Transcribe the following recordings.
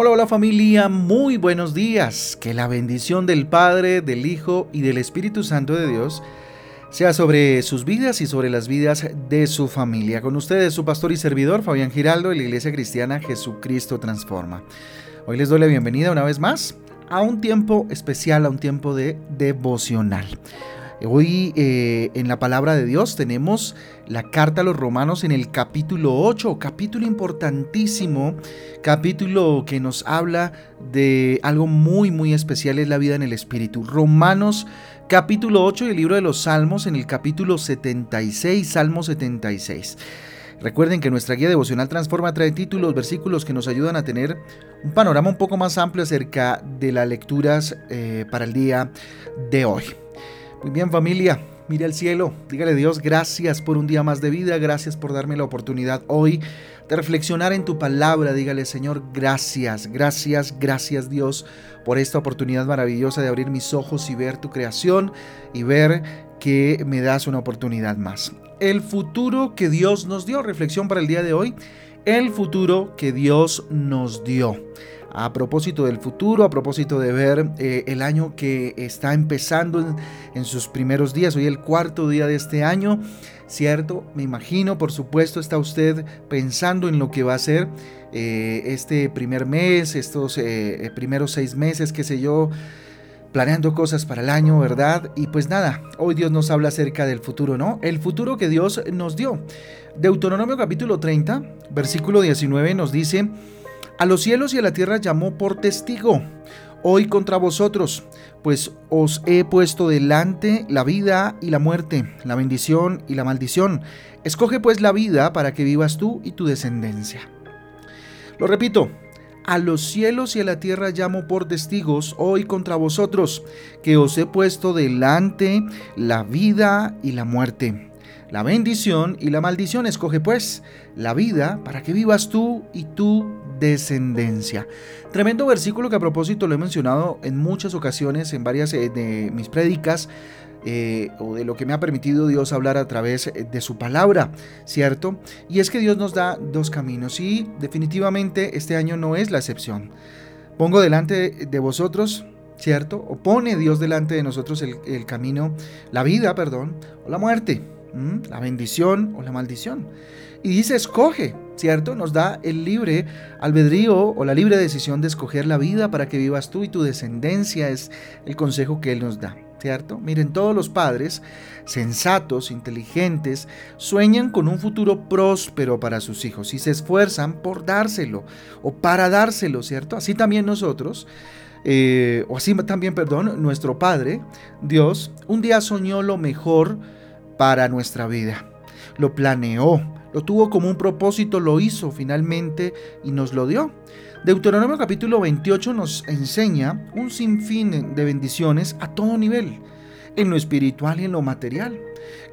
Hola, hola familia, muy buenos días. Que la bendición del Padre, del Hijo y del Espíritu Santo de Dios sea sobre sus vidas y sobre las vidas de su familia. Con ustedes su pastor y servidor Fabián Giraldo de la Iglesia Cristiana Jesucristo Transforma. Hoy les doy la bienvenida una vez más a un tiempo especial, a un tiempo de devocional. Hoy eh, en la palabra de Dios tenemos la carta a los romanos en el capítulo 8, capítulo importantísimo, capítulo que nos habla de algo muy muy especial, es la vida en el Espíritu. Romanos capítulo 8 del libro de los Salmos en el capítulo 76, Salmo 76. Recuerden que nuestra guía devocional Transforma trae títulos, versículos que nos ayudan a tener un panorama un poco más amplio acerca de las lecturas eh, para el día de hoy. Muy bien familia, mire al cielo, dígale Dios gracias por un día más de vida, gracias por darme la oportunidad hoy de reflexionar en tu palabra, dígale Señor gracias, gracias, gracias Dios por esta oportunidad maravillosa de abrir mis ojos y ver tu creación y ver que me das una oportunidad más. El futuro que Dios nos dio, reflexión para el día de hoy, el futuro que Dios nos dio a propósito del futuro, a propósito de ver eh, el año que está empezando en, sus primeros días, hoy el cuarto día de este año, ¿cierto? Me imagino, por supuesto, está usted pensando en lo que va a ser eh, este primer mes, estos eh, primeros seis meses, qué sé yo planeando cosas para el año, ¿verdad? Y pues nada, hoy Dios nos habla acerca del futuro, ¿no? El futuro que Dios nos dio. Deuteronomio capítulo 30, versículo 19 nos dice, a los cielos y a la tierra llamó por testigo hoy contra vosotros, pues os he puesto delante la vida y la muerte, la bendición y la maldición. Escoge pues la vida para que vivas tú y tu descendencia. Lo repito, a los cielos y a la tierra llamo por testigos hoy contra vosotros, que os he puesto delante la vida y la muerte la bendición y la maldición. Escoge pues la vida para que vivas tú y tu descendencia. Tremendo versículo que a propósito lo he mencionado en muchas ocasiones en varias eh, de mis prédicas. Eh, o de lo que me ha permitido Dios hablar a través eh, de su palabra, ¿cierto? Y es que Dios nos da dos caminos y definitivamente este año no es la excepción. Pongo delante de vosotros, ¿cierto? O pone Dios delante de nosotros el, el camino, la vida, perdón, o la muerte la bendición o la maldición. Y dice, escoge, ¿cierto? Nos da el libre albedrío o la libre decisión de escoger la vida para que vivas tú y tu descendencia, es el consejo que Él nos da. ¿Cierto? Miren, todos los padres, sensatos, inteligentes, sueñan con un futuro próspero para sus hijos y se esfuerzan por dárselo o para dárselo, ¿cierto? Así también nosotros, eh, o así también, perdón, nuestro Padre, Dios, un día soñó lo mejor para nuestra vida. Lo planeó, lo tuvo como un propósito, lo hizo finalmente y nos lo dio. Deuteronomio capítulo 28 nos enseña un sinfín de bendiciones a todo nivel, en lo espiritual y en lo material,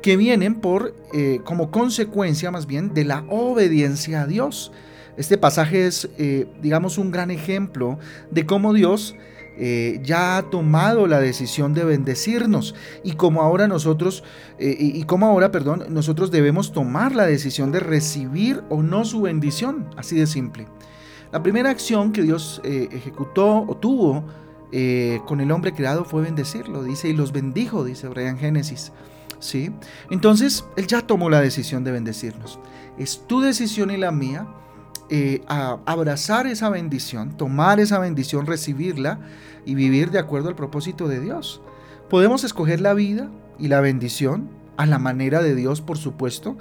que vienen por eh, como consecuencia más bien de la obediencia a Dios. Este pasaje es, eh, digamos, un gran ejemplo de cómo Dios eh, ya ha tomado la decisión de bendecirnos y como ahora nosotros eh, y, como ahora, perdón, nosotros debemos tomar la decisión de recibir o no su bendición, así de simple. La primera acción que Dios eh, ejecutó o tuvo con el hombre creado fue bendecirlo, dice, y los bendijo, dice Brian Génesis. ¿Sí? Entonces, Él ya tomó la decisión de bendecirnos. Es tu decisión y la mía eh, a abrazar esa bendición, tomar esa bendición, recibirla y vivir de acuerdo al propósito de Dios. Podemos escoger la vida y la bendición a la manera de Dios, por supuesto,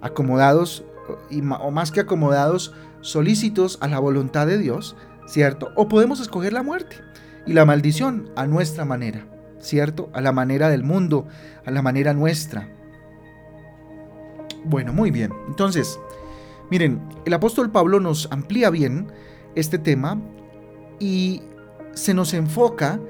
acomodados y, o más que acomodados, solícitos a la voluntad de Dios, ¿cierto? O podemos escoger la muerte y la maldición a nuestra manera, ¿cierto? A la manera del mundo, a la manera nuestra. Bueno, muy bien. Entonces, Miren, el apóstol Pablo nos amplía bien este tema y se nos enfoca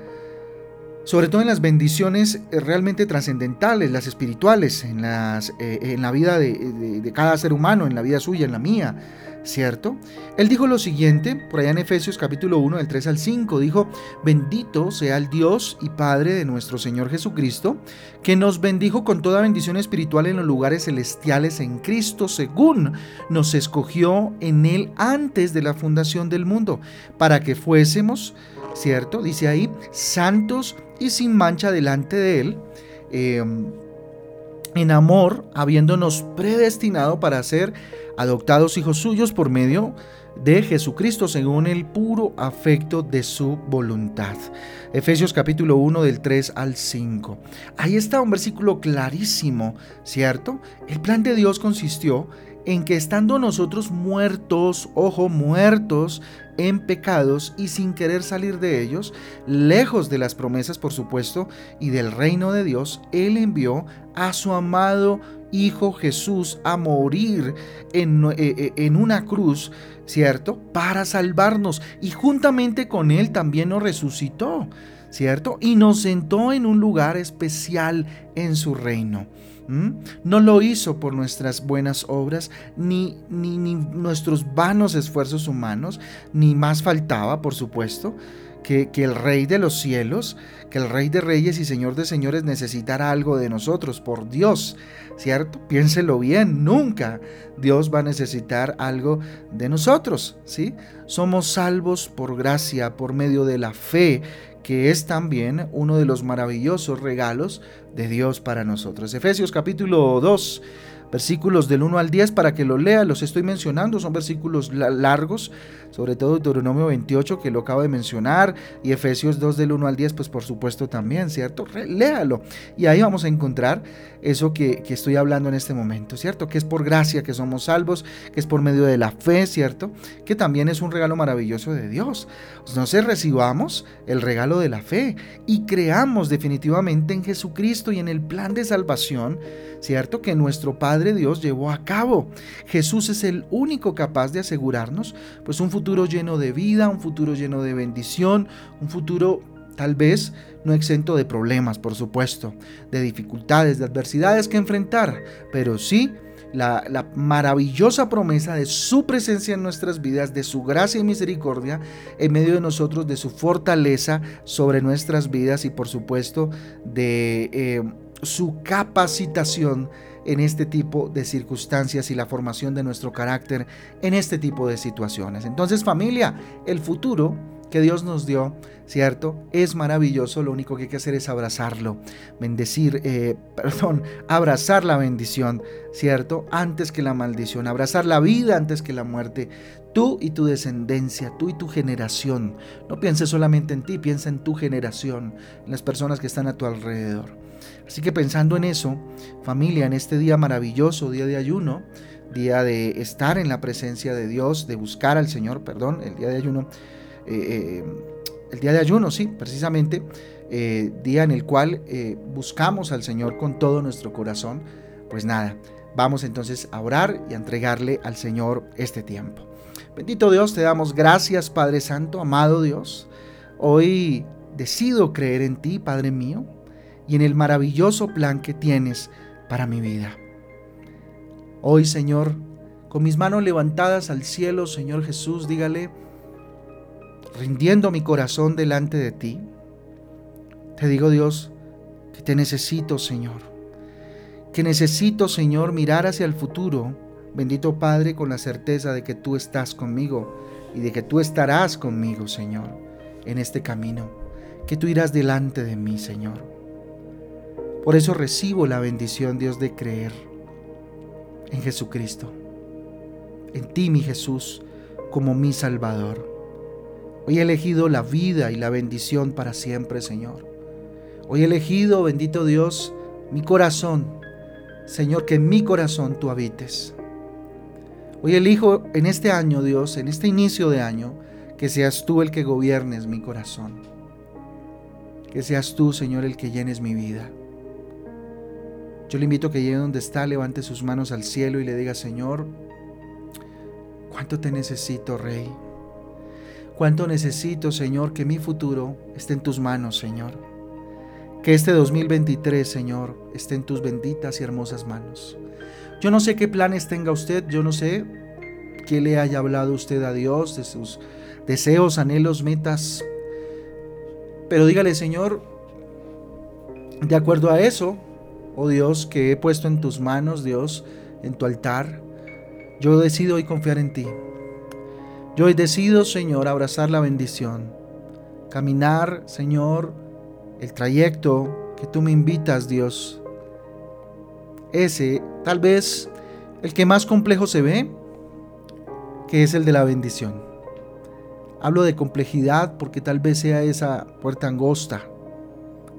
sobre todo en las bendiciones realmente trascendentales, las espirituales, en, las, en la vida de, de cada ser humano, en la vida suya, en la mía ¿cierto? Él dijo lo siguiente, por allá en Efesios capítulo 1, del 3 al 5, dijo, bendito sea el Dios y Padre de nuestro Señor Jesucristo, que nos bendijo con toda bendición espiritual en los lugares celestiales en Cristo, según nos escogió en Él antes de la fundación del mundo, para que fuésemos, ¿cierto? Dice ahí, santos y sin mancha delante de Él. Em, en amor, habiéndonos predestinado para ser adoptados hijos suyos por medio de Jesucristo según el puro afecto de su voluntad. Efesios capítulo 1 del 3 al 5. Ahí está un versículo clarísimo, ¿cierto? El plan de Dios consistió en que estando nosotros muertos, ojo, muertos en pecados y sin querer salir de ellos, lejos de las promesas, por supuesto, y del reino de Dios, Él envió a su amado Hijo Jesús a morir en, eh, eh, en, una cruz, ¿cierto? Para salvarnos. Y juntamente con Él también nos resucitó, ¿cierto? Y nos sentó en un lugar especial en su reino. No lo hizo por nuestras buenas obras, ni, ni, ni nuestros vanos esfuerzos humanos, ni más faltaba, por supuesto, que, el Rey de los cielos, que el Rey de reyes y Señor de señores necesitara algo de nosotros, por Dios, ¿cierto? Piénselo bien, nunca Dios va a necesitar algo de nosotros, ¿sí? Somos salvos por gracia, por medio de la fe, que es también uno de los maravillosos regalos de Dios para nosotros. Efesios capítulo 2 versículos del 1 al 10 para que lo lea, los estoy mencionando, son versículos largos, sobre todo Deuteronomio 28 que lo acabo de mencionar y Efesios 2 del 1 al 10 pues por supuesto también, ¿cierto? Léalo y ahí vamos a encontrar eso que, que estoy hablando en este momento, ¿cierto? Que es por gracia que somos salvos, que es por medio de la fe, ¿cierto? Que también es un regalo maravilloso de Dios. Entonces recibamos el regalo de la fe y creamos definitivamente en Jesucristo y en el plan de salvación, ¿cierto? Que nuestro Dios llevó a cabo. Jesús es el único capaz de asegurarnos pues un futuro lleno de vida, un futuro lleno de bendición, un futuro tal vez no exento de problemas, por supuesto, de dificultades, de adversidades que enfrentar, pero sí la, la, maravillosa promesa de su presencia en nuestras vidas, de su gracia y misericordia en medio de nosotros, de su fortaleza sobre nuestras vidas y por supuesto de eh, su capacitación en este tipo de circunstancias y la formación de nuestro carácter en este tipo de situaciones. Entonces familia, el futuro que Dios nos dio, ¿cierto? Es maravilloso, lo único que hay que hacer es abrazarlo, bendecir, eh, perdón, abrazar la bendición, ¿cierto? Antes que la maldición, abrazar la vida antes que la muerte. Tú y tu descendencia, tú y tu generación. No pienses solamente en ti, piensa en tu generación, en las personas que están a tu alrededor. Así que pensando en eso, familia, en este día maravilloso, día de ayuno, día de estar en la presencia de Dios, de buscar al Señor, perdón, el día de ayuno, eh, eh, el día de ayuno, sí, precisamente, eh, día en el cual buscamos al Señor con todo nuestro corazón, pues nada, vamos entonces a orar y a entregarle al Señor este tiempo. Bendito Dios, te damos gracias, Padre Santo, amado Dios. Hoy decido creer en ti, Padre mío y en el maravilloso plan que tienes para mi vida. Hoy, Señor, con mis manos levantadas al cielo, Señor Jesús, dígale, rindiendo mi corazón delante de ti, te digo, Dios, que te necesito, Señor, que necesito, Señor, mirar hacia el futuro, bendito Padre, con la certeza de que tú estás conmigo y de que tú estarás conmigo, Señor, en este camino, que tú irás delante de mí, Señor. Por eso recibo la bendición, Dios, de creer en Jesucristo, en ti, mi Jesús, como mi Salvador. Hoy he elegido la vida y la bendición para siempre, Señor. Hoy he elegido, bendito Dios, mi corazón. Señor, que en mi corazón tú habites. Hoy elijo en este año, Dios, en este inicio de año, que seas tú el que gobiernes mi corazón. Que seas tú, Señor, el que llenes mi vida. Yo le invito a que llegue donde está, levante sus manos al cielo y le diga, Señor, ¿cuánto te necesito, Rey? ¿Cuánto necesito, Señor, que mi futuro esté en tus manos, Señor? Que este 2023, Señor, esté en tus benditas y hermosas manos. Yo no sé qué planes tenga usted, yo no sé qué le haya hablado usted a Dios de sus deseos, anhelos, metas. Pero dígale, Señor, de acuerdo a eso, oh Dios, que he puesto en tus manos, Dios, en tu altar, yo decido hoy confiar en ti. Yo hoy decido, Señor, abrazar la bendición, caminar, Señor, el trayecto que tú me invitas, Dios. Ese, tal vez, el que más complejo se ve, que es el de la bendición. Hablo de complejidad porque tal vez sea esa puerta angosta,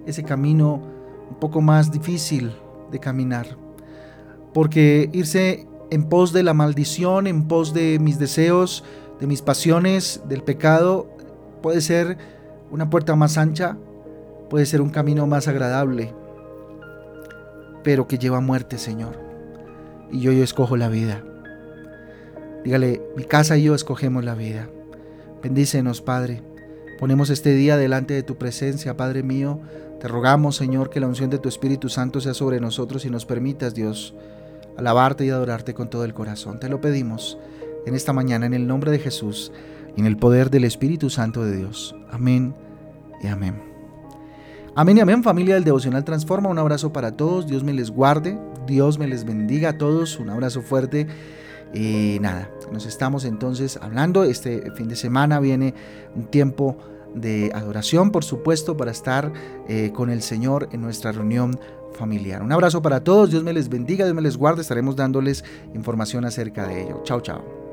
ese camino un poco más difícil de caminar. Porque irse en pos de la maldición, en pos de mis deseos, de mis pasiones, del pecado, puede ser una puerta más ancha, puede ser un camino más agradable, pero que lleva a muerte, Señor. Y yo, yo escojo la vida. Dígale, mi casa y yo escogemos la vida. Bendícenos, Padre. Ponemos este día delante de tu presencia, Padre mío. Te rogamos, Señor, que la unción de tu Espíritu Santo sea sobre nosotros y nos permitas, Dios, alabarte y adorarte con todo el corazón. Te lo pedimos en esta mañana en el nombre de Jesús y en el poder del Espíritu Santo de Dios. Amén y amén. Amén y amén familia del Devocional Transforma. Un abrazo para todos. Dios me les guarde. Dios me les bendiga a todos. Un abrazo fuerte. Y nada, nos estamos entonces hablando. Este fin de semana viene un tiempo de adoración, por supuesto, para estar eh, con el Señor en nuestra reunión familiar. Un abrazo para todos, Dios me les bendiga, Dios me les guarde, estaremos dándoles información acerca de ello. Chao, chao.